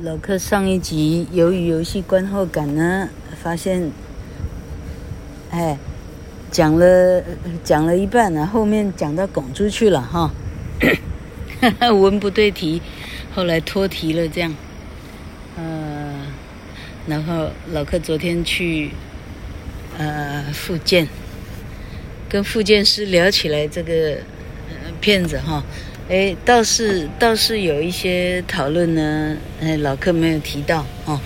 老客上一集由于游戏观后感呢，发现，哎，讲了讲了一半呢，后面讲到拱出去了哈，文不对题，后来脱题了这样，呃，然后老客昨天去呃复健，跟复健师聊起来这个片子哈。哎，倒是倒是有一些讨论呢，哎，老克没有提到哦。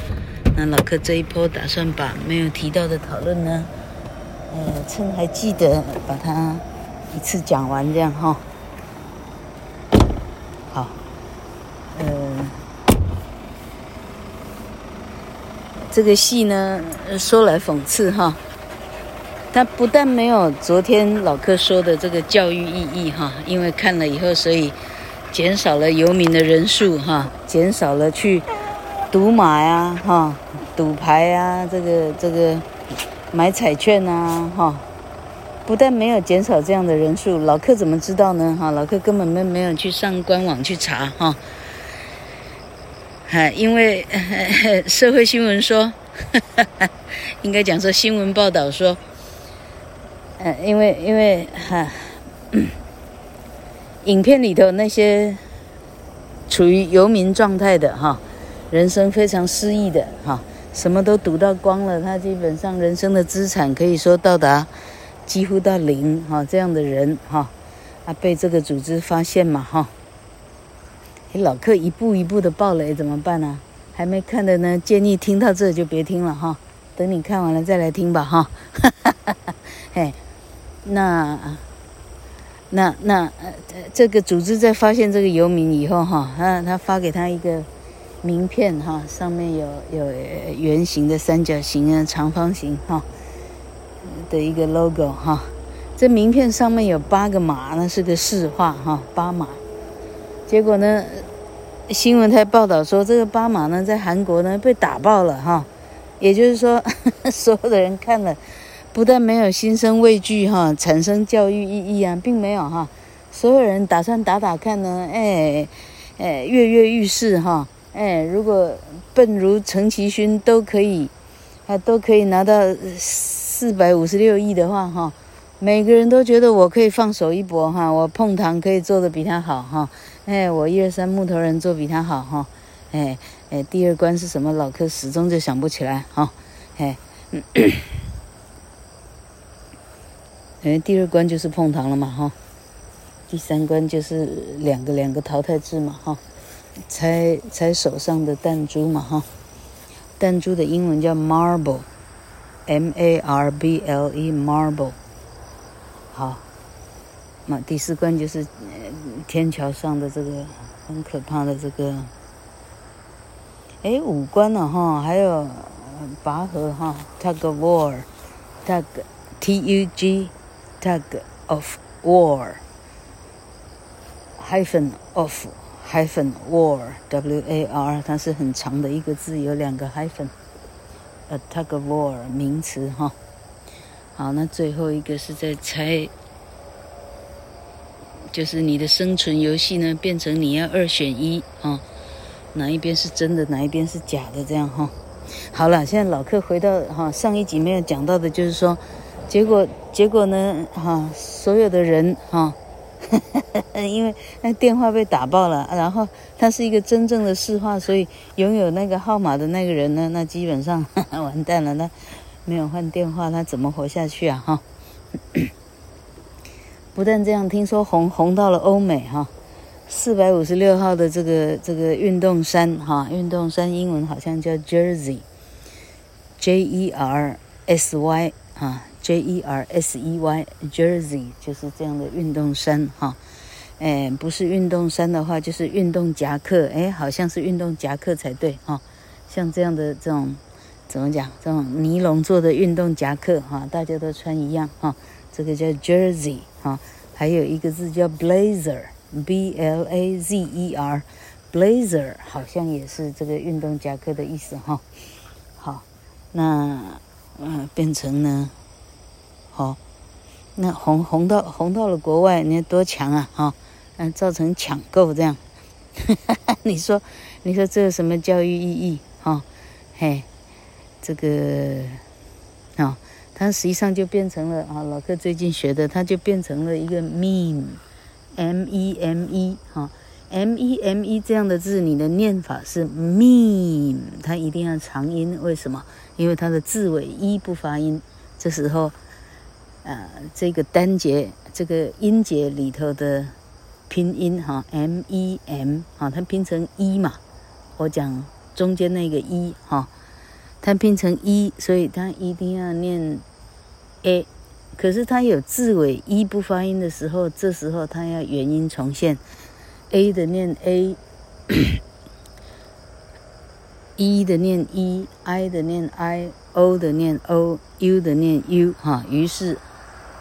那老克这一波打算把没有提到的讨论呢，呃，趁还记得把它一次讲完，这样哈、好，呃，这个戏呢，说来讽刺哈。他不但没有昨天老克说的这个教育意义哈，因为看了以后，所以减少了游民的人数哈，减少了去赌马呀哈、赌牌呀，这个这个买彩券呐哈，不但没有减少这样的人数，老克怎么知道呢哈？老克根本没没有去上官网去查哈，哈，因为社会新闻说，应该讲说新闻报道说。嗯，因为因为哈，影片里头那些处于游民状态的哈，人生非常失意的哈，什么都赌到光了，他基本上人生的资产可以说到达几乎到零哈，这样的人哈，啊被这个组织发现嘛哈，老克一步一步的爆雷怎么办呢？还没看的呢，建议听到这就别听了哈，等你看完了再来听吧哈，哈哈哈哈嘿。那，那那呃，这个组织在发现这个游民以后哈，他他发给他一个名片哈，上面有有圆形的、三角形啊、长方形哈的一个 logo 哈。这名片上面有八个马，那是个市话哈，八马。结果呢，新闻台报道说这个八马呢在韩国呢被打爆了哈，也就是说 所有的人看了。不但没有心生畏惧哈，产生教育意义啊，并没有哈，所有人打算打打看呢，哎，哎，跃跃欲试哈，哎，如果笨如陈其勋都可以，啊，都可以拿到四百五十六亿的话哈，每个人都觉得我可以放手一搏哈，我碰糖可以做得比他好哈，哎，我一二三木头人做比他好哈，哎哎，第二关是什么？老柯始终就想不起来哈，哎。嗯哎，第二关就是碰糖了嘛，哈。第三关就是两个两个淘汰制嘛，哈。猜猜手上的弹珠嘛，哈。弹珠的英文叫 marble，M-A-R-B-L-E，marble。好，那第四关就是天桥上的这个很可怕的这个。哎，五关了哈，还有拔河哈，tug of war，tug，T-U-G。Tug of war, hyphen of hyphen war, W-A-R，它是很长的一个字，有两个 hyphen。A tug of war 名词哈。好，那最后一个是在猜，就是你的生存游戏呢，变成你要二选一啊，哪一边是真的，哪一边是假的，这样哈。好了，现在老客回到哈上一集没有讲到的，就是说。结果，结果呢？哈，所有的人哈，因为那电话被打爆了，然后他是一个真正的市话，所以拥有那个号码的那个人呢，那基本上 完蛋了。那没有换电话，他怎么活下去啊？哈，不但这样，听说红红到了欧美哈，四百五十六号的这个这个运动衫哈，运动衫英文好像叫 Jersey，J E R S Y 哈。J E R S E Y，Jersey 就是这样的运动衫哈，哎，不是运动衫的话，就是运动夹克，哎，好像是运动夹克才对哈，像这样的这种怎么讲？这种尼龙做的运动夹克哈，大家都穿一样哈，这个叫 Jersey 哈，还有一个字叫 Blazer，B L A Z E R，Blazer 好像也是这个运动夹克的意思哈。好，那嗯、呃，变成呢？好，那红红到红到了国外，你看多强啊！哈，嗯，造成抢购这样，你说，你说这有什么教育意义？哈、哦，嘿，这个，啊、哦，它实际上就变成了啊，老克最近学的，它就变成了一个 meme，M-E-M-E，哈，M-E-M-E 这样的字，你的念法是 meme，它一定要长音，为什么？因为它的字尾 e 不发音，这时候，呃，这个单节，这个音节里头的。拼音哈，m e m 哈，它拼成一嘛，我讲中间那个一哈，它拼成一，所以它一定要念 a，可是它有字尾一不发音的时候，这时候它要元音重现，a 的念 a，e 的念 e，i 的念 i，o 的念 o，u 的念 u 哈，于是。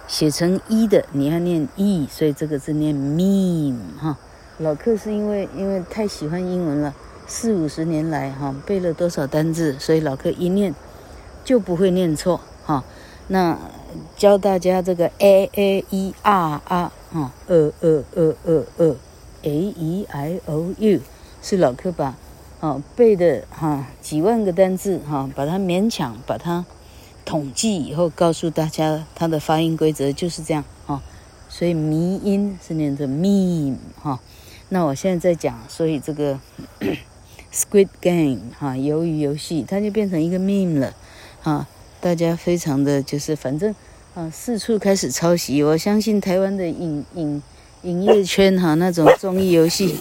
写成一的，你要念 e，所以这个字念 meme 哈。老克是因为因为太喜欢英文了，四五十年来哈背了多少单字，所以老克一念就不会念错哈。那教大家这个 a a e r r 哈，呃呃呃呃呃 a e i o u 是老克把啊背的哈几万个单字哈，把它勉强把它。统计以后告诉大家，它的发音规则就是这样哈，所以迷音是念作 meme 哈。那我现在在讲，所以这个 Squid Game 哈，鱿鱼游戏，它就变成一个 meme 了啊。大家非常的就是，反正啊，四处开始抄袭。我相信台湾的影影影业圈哈，那种综艺游戏，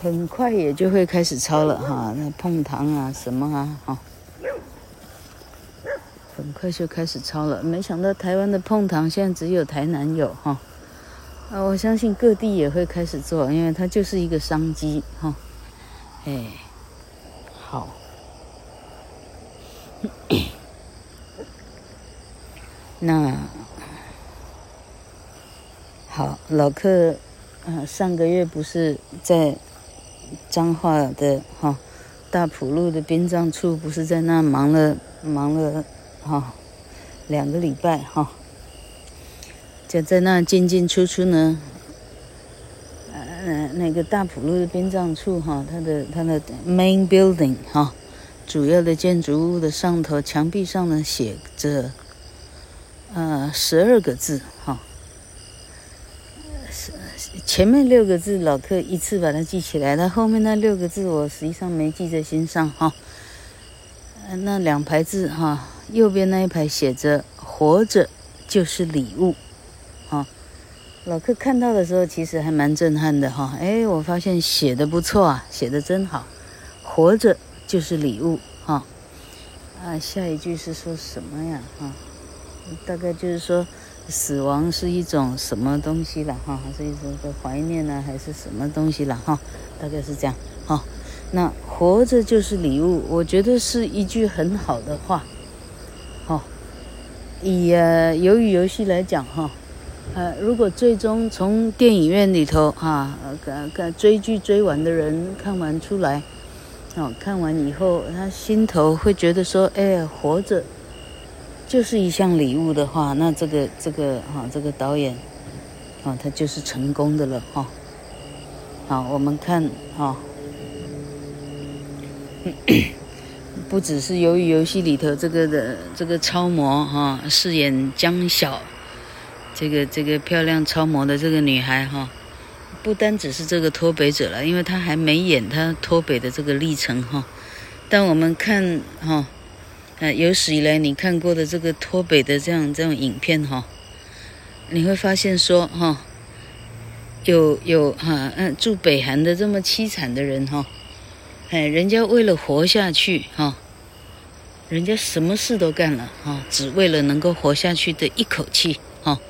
很快也就会开始抄了哈。那碰糖啊，什么啊，哈。很快就开始抄了，没想到台湾的碰糖现在只有台南有哈，啊，我相信各地也会开始做，因为它就是一个商机哈，哎，好，那好，老克，呃，上个月不是在彰化的哈大埔路的殡葬处，不是在那忙了忙了。哈、两个礼拜哈，就在那进进出出呢。呃，那个大埔路的殡葬处哈，它的它的 main building 哈，主要的建筑物的上头墙壁上呢写着呃十二个字哈，是前面六个字老克一次把它记起来，那后面那六个字我实际上没记在心上哈。那两排字哈。右边那一排写着“活着就是礼物”，哈，老克看到的时候其实还蛮震撼的哈。哎，我发现写的不错啊，写的真好，“活着就是礼物”哈。啊，下一句是说什么呀？哈，大概就是说死亡是一种什么东西了哈，还是一种的怀念呢，还是什么东西了哈？大概是这样哈。那“活着就是礼物”，我觉得是一句很好的话。以呃鱿鱼游戏来讲哈，呃，如果最终从电影院里头哈，呃，看追剧追完的人看完出来，哦，看完以后他心头会觉得说，哎，活着就是一项礼物的话，那这个这个哈，这个导演，啊，他就是成功的了哈。好，我们看哈。不只是由于游戏里头这个的这个超模哈，饰演江晓，这个这个漂亮超模的这个女孩哈，不单只是这个脱北者了，因为她还没演她脱北的这个历程哈。但我们看哈，呃，有史以来你看过的这个脱北的这样这种影片哈，你会发现说哈，有有哈嗯住北韩的这么凄惨的人哈。哎，人家为了活下去，哈，人家什么事都干了，哈，只为了能够活下去的一口气，哈。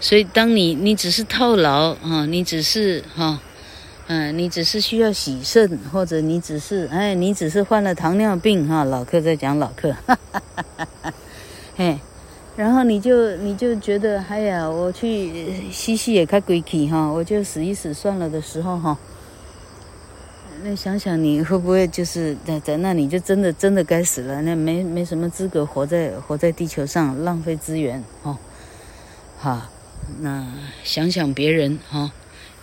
所以，当你你只是套牢，哈，你只是哈，嗯，你只是需要洗肾，或者你只是哎，你只是患了糖尿病，哈，老客在讲老客，哈哈哈哈哈，哎，然后你就你就觉得，哎呀，我去吸吸也开鬼气，哈，我就死一死算了的时候，哈。那想想你会不会就是在在那，你就真的真的该死了？那没没什么资格活在活在地球上，浪费资源哦。好，那想想别人哈，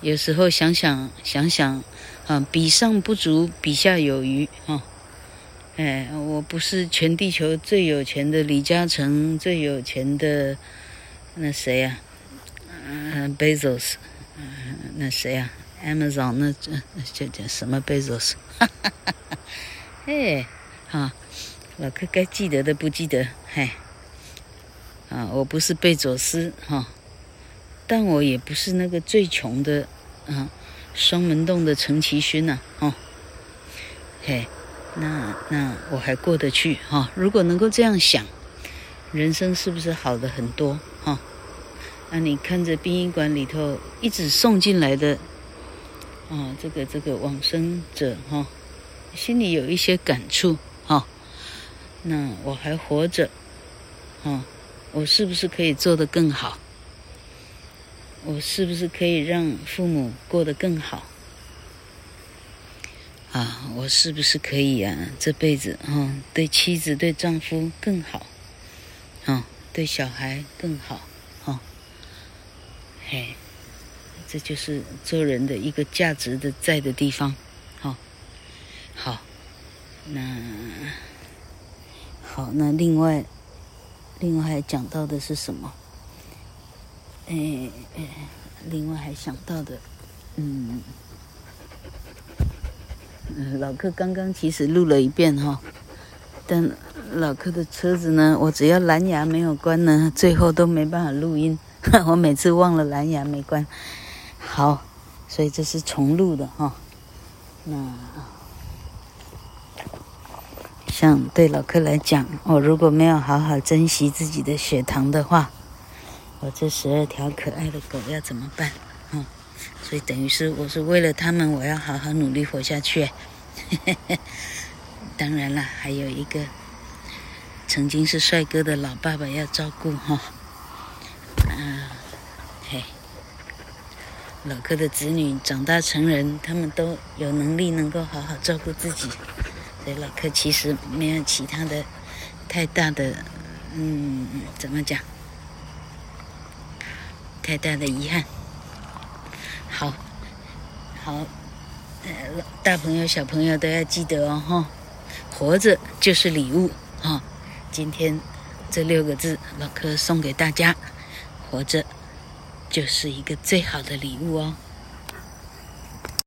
有时候想想想想，啊，比上不足，比下有余，哈。哎，我不是全地球最有钱的李嘉诚，最有钱的那谁呀？嗯，Bezos，嗯，那谁呀？Amazon，那这这这什么 Bezos？哈哈哈哈！哎，哈，老哥该记得的不记得，嗨，啊，我不是贝佐斯，哈，但我也不是那个最穷的，啊，双门洞的陈其勋呐，哦，嘿。那那我还过得去哈、如果能够这样想，人生是不是好的很多哈、那你看着殡仪馆里头一直送进来的，啊、这个这个往生者哈、心里有一些感触哈、那我还活着，哦，我是不是可以做得更好？我是不是可以让父母过得更好？啊，我是不是可以啊？这辈子啊、对妻子、对丈夫更好，啊、对小孩更好，哦，嘿，这就是做人的一个价值的在的地方，好、好，那好，那另外，另外还讲到的是什么？哎哎，另外还想到的，嗯。嗯，老柯刚刚其实录了一遍哈，但老柯的车子呢，我只要蓝牙没有关呢，最后都没办法录音。我每次忘了蓝牙没关，好，所以这是重录的哈。那像对老客来讲，我如果没有好好珍惜自己的血糖的话，我这十二条可爱的狗要怎么办？嗯。所以等于是我是为了他们，我要好好努力活下去。当然了，还有一个曾经是帅哥的老爸爸要照顾哈。嗯，嘿，老柯的子女长大成人，他们都有能力能够好好照顾自己，所以老柯其实没有其他的太大的，嗯，怎么讲？太大的遗憾。好，好，呃，大朋友小朋友都要记得哦，哈，活着就是礼物哈。今天这六个字，老柯送给大家，活着就是一个最好的礼物哦。